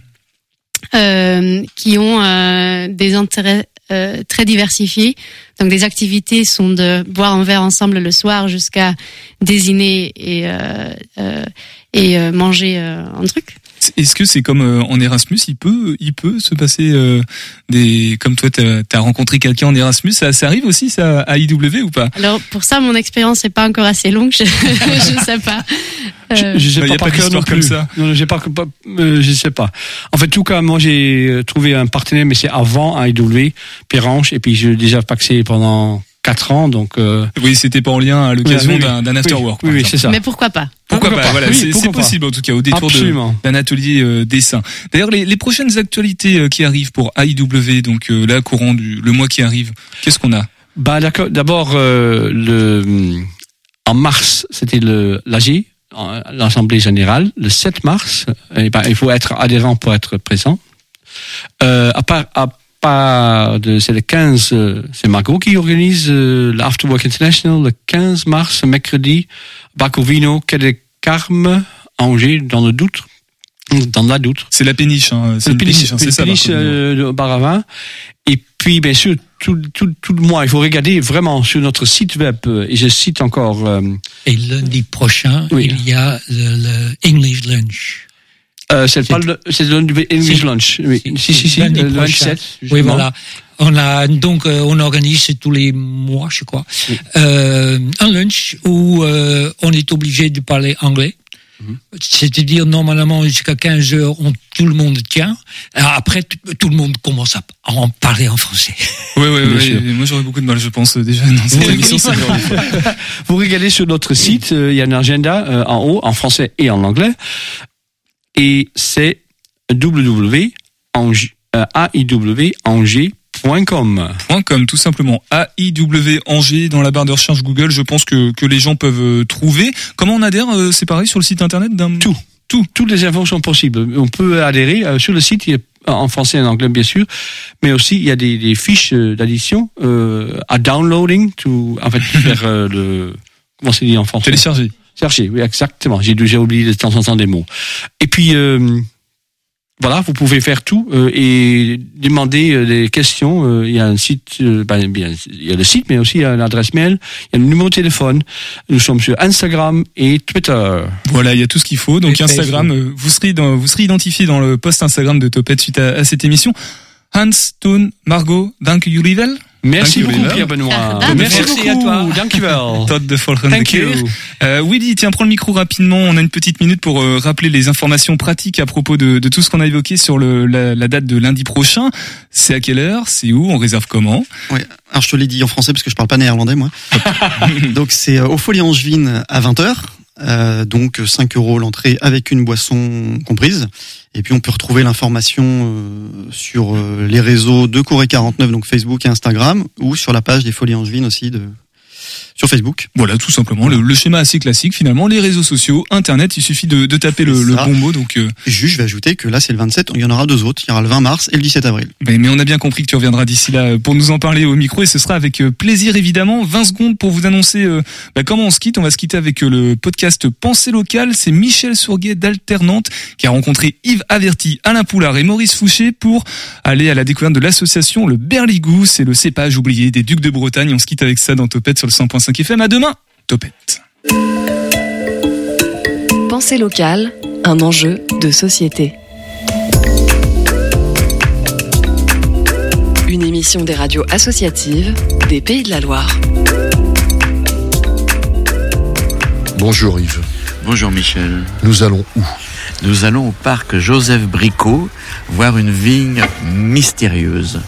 euh, qui ont euh, des intérêts euh, très diversifié. Donc des activités sont de boire un verre ensemble le soir jusqu'à désigner et euh, euh, et euh, manger un truc. Est-ce que c'est comme euh, en Erasmus, il peut, il peut se passer euh, des, comme toi, t'as as rencontré quelqu'un en Erasmus, ça, ça arrive aussi ça à IW ou pas? Alors pour ça, mon expérience n'est pas encore assez longue. Je, je sais pas. Euh, Je sais Bah, y pas a par pas cœur non d'histoire plus. comme ça. Non, j'ai pas, pas euh, je sais pas. En fait, en tout cas, moi, j'ai euh, trouvé un partenaire, mais c'est avant IW, Perranche, et puis j'ai déjà paxé pendant quatre ans, donc. Euh, Oui, c'était pas en lien à l'occasion oui, oui. d'un Oui, work. Oui, c'est ça. Mais pourquoi pas? Pourquoi, Pourquoi pas, Voilà, Oui, c'est possible en tout cas au détour d'un atelier euh, dessin. D'ailleurs, les, les prochaines actualités euh, qui arrivent pour AIW, donc euh, là courant du le mois qui arrive, qu'est-ce qu'on a? Bah. D'abord, euh, le en mars, c'était le l'AG, l'Assemblée générale. Le 7 mars, eh ben, il faut être adhérent pour être présent. Euh, à part, à de, c'est le 15, euh, c'est Margot qui organise euh, l'Afterwork International le 15 mars, mercredi, Bacovino, Quai de Carme, Angers, dans le Doutre. Dans la Doutre. C'est la péniche, hein, c'est une péniche, péniche, hein, c'est le ça. péniche, Bacovino. euh, de Baravin. Et puis, bien sûr, tout, tout, tout le mois, il faut regarder vraiment sur notre site web, euh, et je cite encore... euh, Et lundi prochain, Oui. il y a le, le English Lunch. Euh, c'est le, c'est le English Si. Lunch. Oui. Si, si, si, le prochain. 27. Oui, voilà. On a donc euh, on organise tous les mois, je crois, Oui. euh, un lunch où euh, on est obligé de parler anglais. Mhm. C'est-à-dire normalement jusqu'à 15 heures, on, tout le monde tient. Après, tout, le monde commence à en parler en français. Bien ouais. sûr. Moi, j'aurais beaucoup de mal, je pense, déjà Oui, émission. oui. Vous regardez sur notre site, euh, il y a un agenda euh, en haut, en français et en anglais. Et c'est www.aiwangers.com. Point .com, tout simplement. AIW Angers dans la barre de recherche Google. Je pense que, que les gens peuvent euh, trouver. Comment on adhère euh, C'est pareil sur le site internet d'un Tout. Tout. Toutes les infos sont possibles. On peut adhérer euh, sur le site, il y a en français et en anglais bien sûr, mais aussi il y a des, des fiches d'addition euh, à downloading, to, en fait faire euh, le comment c'est dit en français? Télécharger. Chercher, oui exactement. J'ai oublié de temps en temps des mots. Et puis euh, voilà, vous pouvez faire tout euh, et demander euh, des questions. Euh, il y a un site, euh, ben, il y a le site, mais aussi il y a l'adresse mail, il y a le numéro de téléphone. Nous sommes sur Instagram et Twitter. Voilà, il y a tout ce qu'il faut. Donc Et Instagram, euh, vous serez dans, vous serez identifié dans le post Instagram de Topette suite à, à cette émission. Hans, Toon, Margot, dank jullie wel. Merci Dank beaucoup. Pierre Benoît. Ah, Merci, merci beaucoup. à toi. Dank u wel. Tot de Thank you. Euh, Willy, tiens, prends le micro rapidement. On a une petite minute pour euh, rappeler les informations pratiques à propos de, de tout ce qu'on a évoqué sur le, la, la date de lundi prochain. C'est à quelle heure? C'est où? On réserve comment? Ouais. Alors je te l'ai dit en français parce que je parle pas néerlandais moi. donc c'est euh, au Folie Angevine à 20h. Euh, donc 5 euros l'entrée avec une boisson comprise. Et puis on peut retrouver l'information euh, sur euh, les réseaux de Corée 49, donc Facebook et Instagram, ou sur la page des Folies Angevines aussi de sur Facebook. Voilà, tout simplement. Le, le schéma assez classique finalement. Les réseaux sociaux, Internet, il suffit de, de taper le, le bon mot. Donc, euh, juste, je vais ajouter que là c'est le 27, il y en aura deux autres. Il y aura le 20 mars et le 17 avril. mais, mais on a bien compris que tu reviendras d'ici là pour nous en parler au micro et ce sera avec euh, plaisir évidemment. 20 secondes pour vous annoncer euh, bah, comment on se quitte. On va se quitter avec euh, le podcast Pensée locale. C'est Michel Sourguet d'Alternante qui a rencontré Yves Averti, Alain Poulard et Maurice Fouché pour aller à la découverte de l'association Le Berligou. C'est le cépage oublié des Ducs de Bretagne. On se quitte avec ça dans Topette sur le 100.5 FM. À demain, Topette. Pensée locale, un enjeu de société. Une émission des radios associatives des Pays de la Loire. Bonjour Yves. Bonjour Michel. Nous allons où? Nous allons au parc Joseph Bricot voir une vigne mystérieuse.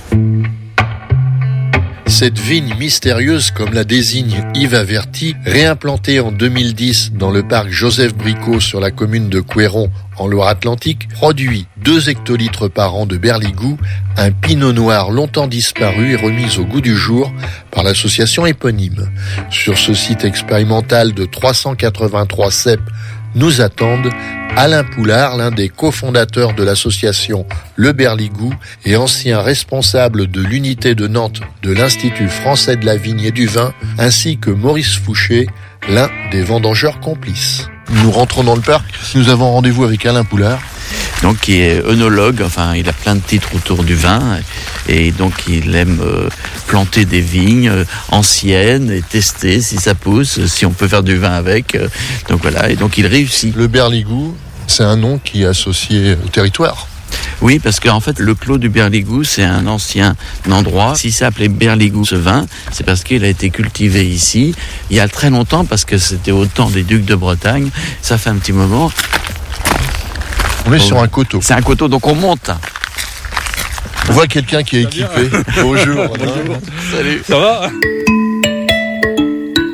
Cette vigne mystérieuse, comme la désigne Yves Averti, réimplantée en 2010 dans le parc Joseph Bricot sur la commune de Couéron en Loire-Atlantique, produit 2 hectolitres par an de berligou, un pinot noir longtemps disparu et remis au goût du jour par l'association éponyme. Sur ce site expérimental de 383 cèpes nous attendent Alain Poulard, l'un des cofondateurs de l'association Le Berligou et ancien responsable de l'unité de Nantes de l'Institut français de la vigne et du vin, ainsi que Maurice Fouché, l'un des vendangeurs complices. Nous rentrons dans le parc. Nous avons rendez-vous avec Alain Poulard. Donc qui est œnologue, enfin il a plein de titres autour du vin, et donc il aime euh, planter des vignes euh, anciennes et tester si ça pousse, si on peut faire du vin avec. euh, Donc voilà, et donc il réussit. Le Berligou, c'est un nom qui est associé au territoire. Oui, parce qu'en fait, le clos du Berligou, c'est un ancien endroit. Si c'est appelé Berligou, ce vin, c'est parce qu'il a été cultivé ici il y a très longtemps, parce que c'était au temps des ducs de Bretagne. Ça fait un petit moment. On est sur un coteau. C'est un coteau, donc on monte. On voit quelqu'un qui est équipé. Bonjour. Salut. Ça va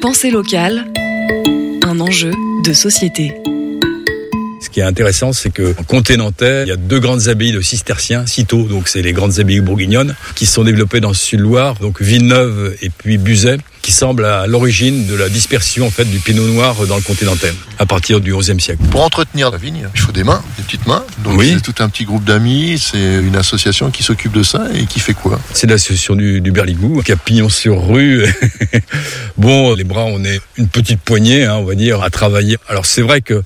Pensée locale, un enjeu de société. Ce qui est intéressant, c'est que en comté nantais, il y a deux grandes abbayes de cisterciens, citôt, donc c'est les grandes abbayes bourguignonnes, qui se sont développées dans le sud-Loire, donc Villeneuve et puis Buzet, qui semblent à l'origine de la dispersion en fait du pinot noir dans le comté nantais, à partir du XIe siècle. Pour entretenir la vigne, il faut des mains, des petites mains. Donc Oui. c'est tout un petit groupe d'amis, c'est une association qui s'occupe de ça et qui fait quoi? C'est l'association du, du Berligou, pignon sur rue. bon, les bras, on est une petite poignée, hein, on va dire, à travailler. Alors c'est vrai que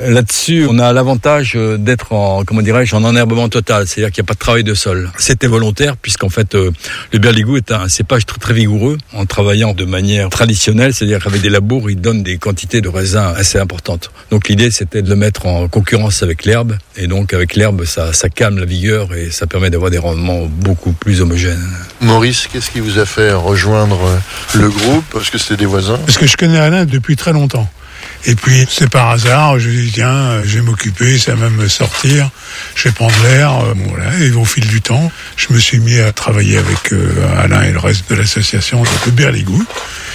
là-dessus, on a l'avantage euh, d'être en, comment dirais-je, en enherbement total, c'est-à-dire qu'il n'y a pas de travail de sol. C'était volontaire, puisqu'en fait, euh, le Berligou est un cépage très, très vigoureux, en travaillant de manière traditionnelle, c'est-à-dire qu'avec des labours, il donne des quantités de raisins assez importantes. Donc l'idée, c'était de le mettre en concurrence avec l'herbe, et donc avec l'herbe, ça, ça calme la vigueur et ça permet d'avoir des rendements beaucoup plus homogènes. Maurice, qu'est-ce qui vous a fait rejoindre le groupe? Parce que c'était des voisins Parce que je connais Alain depuis très longtemps. Et puis, c'est par hasard, je dis, tiens, je vais m'occuper, ça va me sortir, je vais prendre l'air. euh, voilà. Et au fil du temps, je me suis mis à travailler avec euh, Alain et le reste de l'association de Berligou.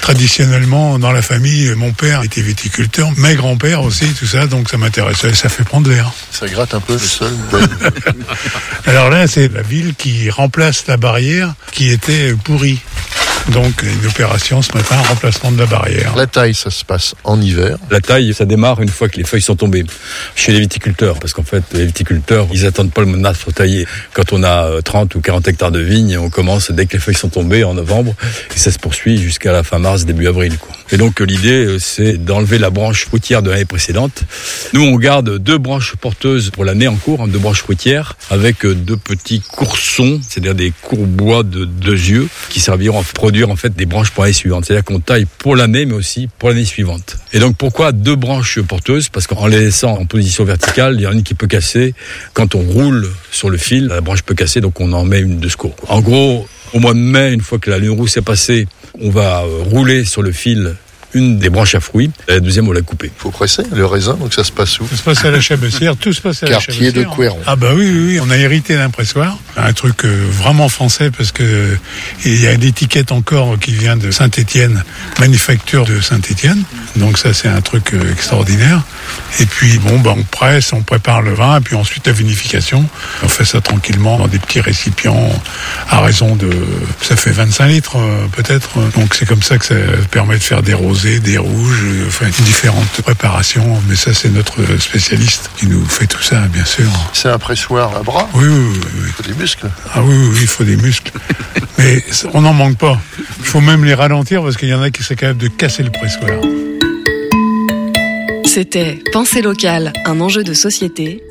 Traditionnellement, dans la famille, mon père était viticulteur, mes grands-pères aussi, tout ça, donc ça m'intéressait, ça fait prendre l'air. Ça gratte un peu le sol. Alors là, c'est la ville qui remplace la barrière qui était pourrie. Donc, une opération ce matin, remplacement de la barrière. La taille, ça se passe en hiver. La taille, ça démarre une fois que les feuilles sont tombées. Chez les viticulteurs, parce qu'en fait, les viticulteurs, ils attendent pas le monastre taillé. Quand on a euh, 30 ou 40 hectares de vignes, on commence dès que les feuilles sont tombées en novembre, et ça se poursuit jusqu'à la fin mars, début avril. Quoi. Et donc, euh, l'idée, euh, c'est d'enlever la branche fruitière de l'année précédente. Nous, on garde deux branches porteuses pour l'année en cours, hein, deux branches fruitières, avec euh, deux petits coursons, c'est-à-dire des courbois de deux yeux, qui serviront à en fait des branches pour l'année suivante. C'est-à-dire qu'on taille pour l'année, mais aussi pour l'année suivante. Et donc, pourquoi deux branches porteuses? Parce qu'en les laissant en position verticale, il y en a une qui peut casser. Quand on roule sur le fil, la branche peut casser, donc on en met une de secours. En gros, au mois de mai, une fois que la lune rousse est passée, on va euh, rouler sur le fil une des branches à fruits, la deuxième on l'a coupée. Il faut presser le raisin, donc ça se passe où Ça se passe à la Chabessière, tout se passe à Quartier la de Chabessière. Couéron. Ah bah oui, oui, oui, on a hérité d'un pressoir, un truc euh, vraiment français parce que euh, il y a une étiquette encore qui vient de Saint-Étienne, manufacture de Saint-Étienne. Donc ça c'est un truc euh, extraordinaire. Et puis bon, bah, on presse, on prépare le vin, et puis ensuite la vinification. On fait ça tranquillement dans des petits récipients à raison de, ça fait 25 litres euh, peut-être. Donc c'est comme ça que ça permet de faire des rosés, des rouges, euh, enfin différentes préparations. Mais ça c'est notre spécialiste qui nous fait tout ça, bien sûr. C'est un pressoir à bras Oui, oui, oui. oui. Il faut des muscles. Ah oui, oui, oui, il faut des muscles. Mais on n'en manque pas. Il faut même les ralentir parce qu'il y en a qui seraient capables de casser le pressoir. C'était Pensée locale, un enjeu de société.